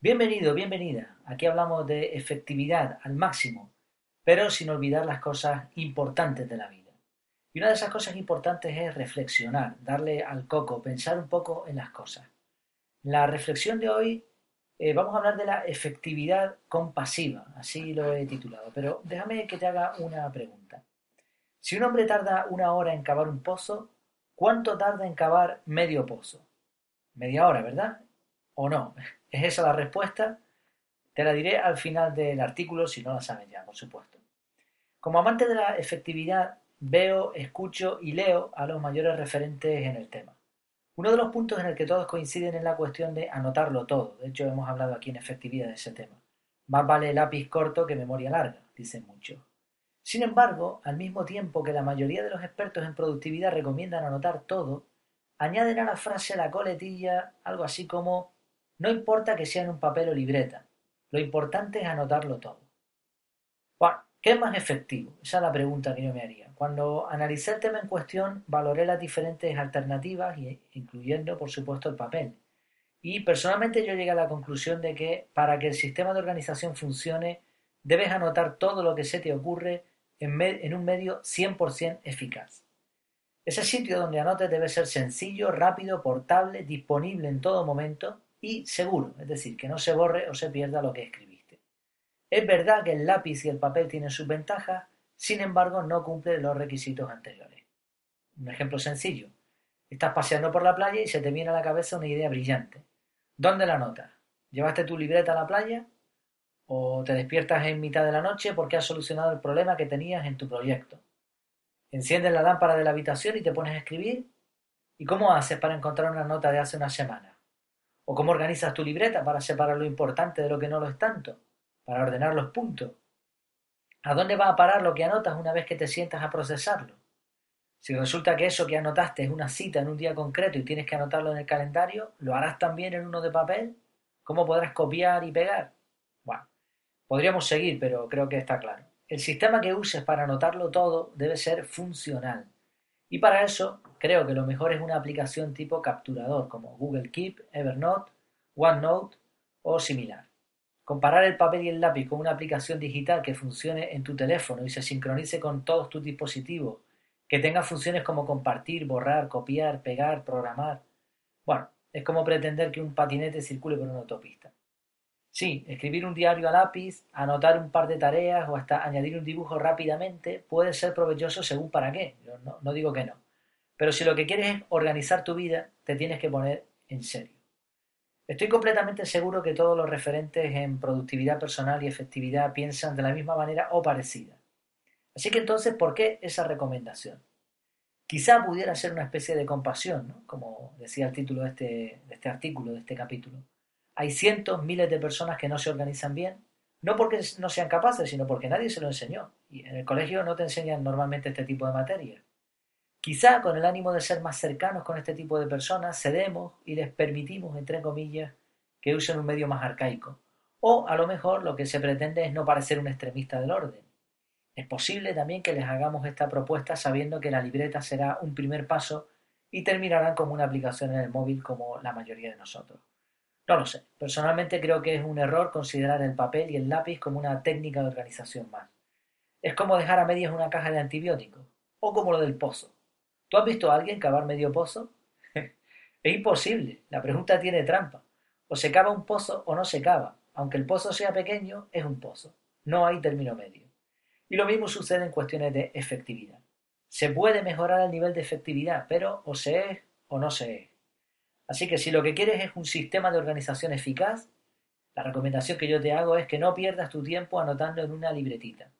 Bienvenido, bienvenida. Aquí hablamos de efectividad al máximo, pero sin olvidar las cosas importantes de la vida. Y una de esas cosas importantes es reflexionar, darle al coco, pensar un poco en las cosas. La reflexión de hoy eh, vamos a hablar de la efectividad compasiva, así lo he titulado, pero déjame que te haga una pregunta. Si un hombre tarda una hora en cavar un pozo, ¿cuánto tarda en cavar medio pozo? Media hora, ¿verdad? ¿O no? ¿Es esa la respuesta? Te la diré al final del artículo si no la sabes ya, por supuesto. Como amante de la efectividad, veo, escucho y leo a los mayores referentes en el tema. Uno de los puntos en el que todos coinciden es la cuestión de anotarlo todo. De hecho, hemos hablado aquí en efectividad de ese tema. Más vale lápiz corto que memoria larga, dicen muchos. Sin embargo, al mismo tiempo que la mayoría de los expertos en productividad recomiendan anotar todo, añaden a la frase la coletilla algo así como no importa que sea en un papel o libreta, lo importante es anotarlo todo. Bueno, ¿qué es más efectivo? Esa es la pregunta que yo me haría. Cuando analicé el tema en cuestión, valoré las diferentes alternativas, incluyendo, por supuesto, el papel. Y personalmente yo llegué a la conclusión de que para que el sistema de organización funcione, debes anotar todo lo que se te ocurre en, en un medio 100% eficaz. Ese sitio donde anotes debe ser sencillo, rápido, portable, disponible en todo momento y seguro, es decir, que no se borre o se pierda lo que escribiste. Es verdad que el lápiz y el papel tienen sus ventajas, sin embargo no cumple los requisitos anteriores. Un ejemplo sencillo. Estás paseando por la playa y se te viene a la cabeza una idea brillante. ¿Dónde la notas? ¿Llevaste tu libreta a la playa? ¿O te despiertas en mitad de la noche porque has solucionado el problema que tenías en tu proyecto? ¿Enciendes la lámpara de la habitación y te pones a escribir? ¿Y cómo haces para encontrar una nota de hace una semana? ¿O cómo organizas tu libreta para separar lo importante de lo que no lo es tanto? Para ordenar los puntos. ¿A dónde va a parar lo que anotas una vez que te sientas a procesarlo? Si resulta que eso que anotaste es una cita en un día concreto y tienes que anotarlo en el calendario, ¿lo harás también en uno de papel? ¿Cómo podrás copiar y pegar? Bueno, podríamos seguir, pero creo que está claro. El sistema que uses para anotarlo todo debe ser funcional. Y para eso creo que lo mejor es una aplicación tipo capturador como Google Keep, Evernote, OneNote o similar. Comparar el papel y el lápiz con una aplicación digital que funcione en tu teléfono y se sincronice con todos tus dispositivos, que tenga funciones como compartir, borrar, copiar, pegar, programar. Bueno, es como pretender que un patinete circule por una autopista. Sí, escribir un diario a lápiz, anotar un par de tareas o hasta añadir un dibujo rápidamente puede ser provechoso según para qué. No digo que no. Pero si lo que quieres es organizar tu vida, te tienes que poner en serio. Estoy completamente seguro que todos los referentes en productividad personal y efectividad piensan de la misma manera o parecida. Así que entonces, ¿por qué esa recomendación? Quizá pudiera ser una especie de compasión, ¿no? como decía el título de este, de este artículo, de este capítulo. Hay cientos, miles de personas que no se organizan bien, no porque no sean capaces, sino porque nadie se lo enseñó. Y en el colegio no te enseñan normalmente este tipo de materias. Quizá con el ánimo de ser más cercanos con este tipo de personas, cedemos y les permitimos, entre comillas, que usen un medio más arcaico. O a lo mejor lo que se pretende es no parecer un extremista del orden. Es posible también que les hagamos esta propuesta sabiendo que la libreta será un primer paso y terminarán como una aplicación en el móvil como la mayoría de nosotros. No lo sé. Personalmente creo que es un error considerar el papel y el lápiz como una técnica de organización más. Es como dejar a medias una caja de antibióticos, o como lo del pozo. ¿Tú has visto a alguien cavar medio pozo? es imposible. La pregunta tiene trampa. O se cava un pozo o no se cava. Aunque el pozo sea pequeño, es un pozo. No hay término medio. Y lo mismo sucede en cuestiones de efectividad. Se puede mejorar el nivel de efectividad, pero o se es o no se es. Así que si lo que quieres es un sistema de organización eficaz, la recomendación que yo te hago es que no pierdas tu tiempo anotando en una libretita.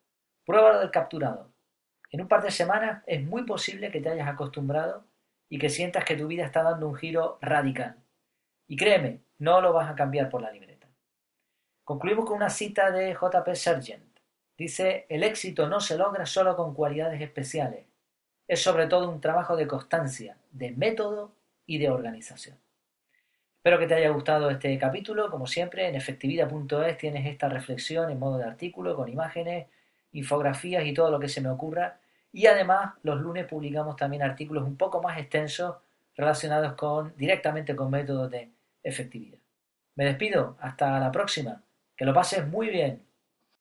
Pruébalo del capturador. En un par de semanas es muy posible que te hayas acostumbrado y que sientas que tu vida está dando un giro radical. Y créeme, no lo vas a cambiar por la libreta. Concluimos con una cita de J.P. Sargent. Dice, el éxito no se logra solo con cualidades especiales. Es sobre todo un trabajo de constancia, de método y de organización. Espero que te haya gustado este capítulo. Como siempre, en efectividad.es tienes esta reflexión en modo de artículo, con imágenes, infografías y todo lo que se me ocurra. Y además, los lunes publicamos también artículos un poco más extensos relacionados con directamente con métodos de efectividad. Me despido, hasta la próxima. Que lo pases muy bien.